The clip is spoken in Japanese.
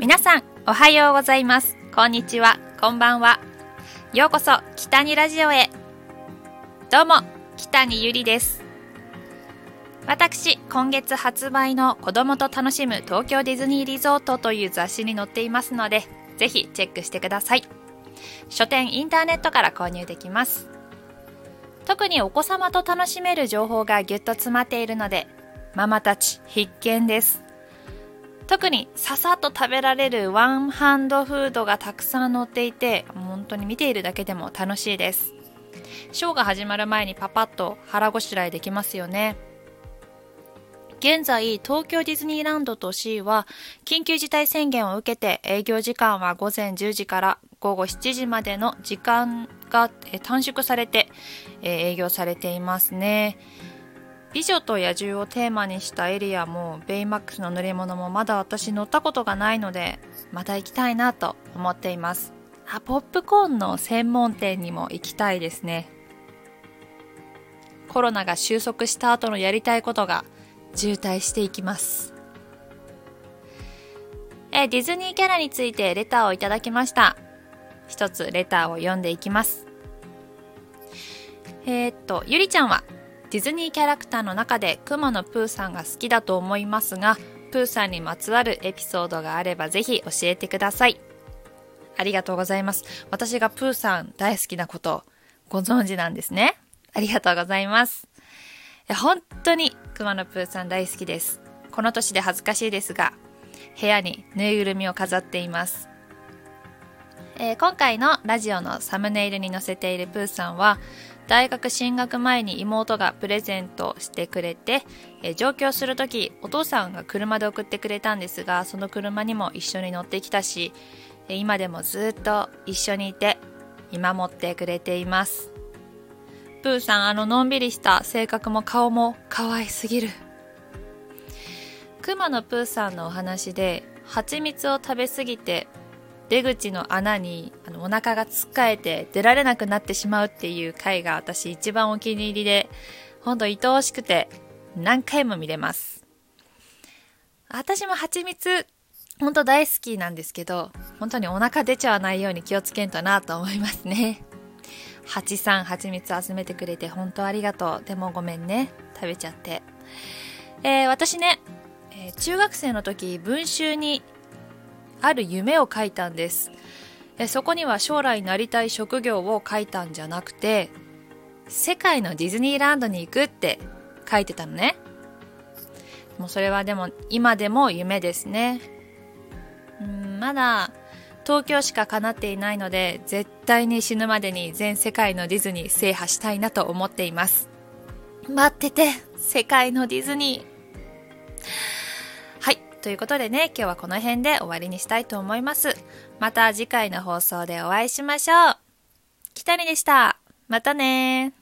皆さん、おはようございます。こんにちは、こんばんは。ようこそ、北にラジオへ。どうも、北にゆりです。私、今月発売の子供と楽しむ東京ディズニーリゾートという雑誌に載っていますので、ぜひチェックしてください。書店インターネットから購入できます。特にお子様と楽しめる情報がぎゅっと詰まっているので、ママたち必見です。特にささっと食べられるワンハンドフードがたくさん載っていて本当に見ているだけでも楽しいです。ショーが始まる前にパパッと腹ごしらえできますよね。現在東京ディズニーランドと C は緊急事態宣言を受けて営業時間は午前10時から午後7時までの時間が短縮されて営業されていますね。美女と野獣をテーマにしたエリアもベイマックスの乗り物もまだ私乗ったことがないのでまた行きたいなと思っています。あポップコーンの専門店にも行きたいですね。コロナが収束した後のやりたいことが渋滞していきます。えディズニーキャラについてレターをいただきました。一つレターを読んでいきます。えー、っとゆりちゃんはディズニーキャラクターの中でくまのプーさんが好きだと思いますが、プーさんにまつわるエピソードがあればぜひ教えてください。ありがとうございます。私がプーさん大好きなことご存知なんですね。ありがとうございます。本当にくまのプーさん大好きです。この年で恥ずかしいですが、部屋にぬいぐるみを飾っています。えー、今回のラジオのサムネイルに載せているプーさんは大学進学前に妹がプレゼントしてくれて、え上京する時お父さんが車で送ってくれたんですがその車にも一緒に乗ってきたし今でもずっと一緒にいて見守ってくれています。プーさんあののんびりした性格も顔も可愛すぎる。くまのプーさんのお話で蜂蜜を食べ過ぎて出口の穴にあのお腹がつっかえて出られなくなってしまうっていう回が私一番お気に入りで、ほんと愛おしくて何回も見れます。私も蜂蜜、ほんと大好きなんですけど、本当にお腹出ちゃわないように気をつけんとなと思いますね。蜂さん蜂蜜集めてくれて本当ありがとう。でもごめんね。食べちゃって。えー、私ね、え、中学生の時文集にある夢を書いたんです。そこには将来なりたい職業を書いたんじゃなくて世界のディズニーランドに行くって書いてたのね。もうそれはでも今でも夢ですね。うんまだ東京しか叶っていないので絶対に死ぬまでに全世界のディズニー制覇したいなと思っています。待ってて世界のディズニー。ということでね、今日はこの辺で終わりにしたいと思います。また次回の放送でお会いしましょう。北にでした。またね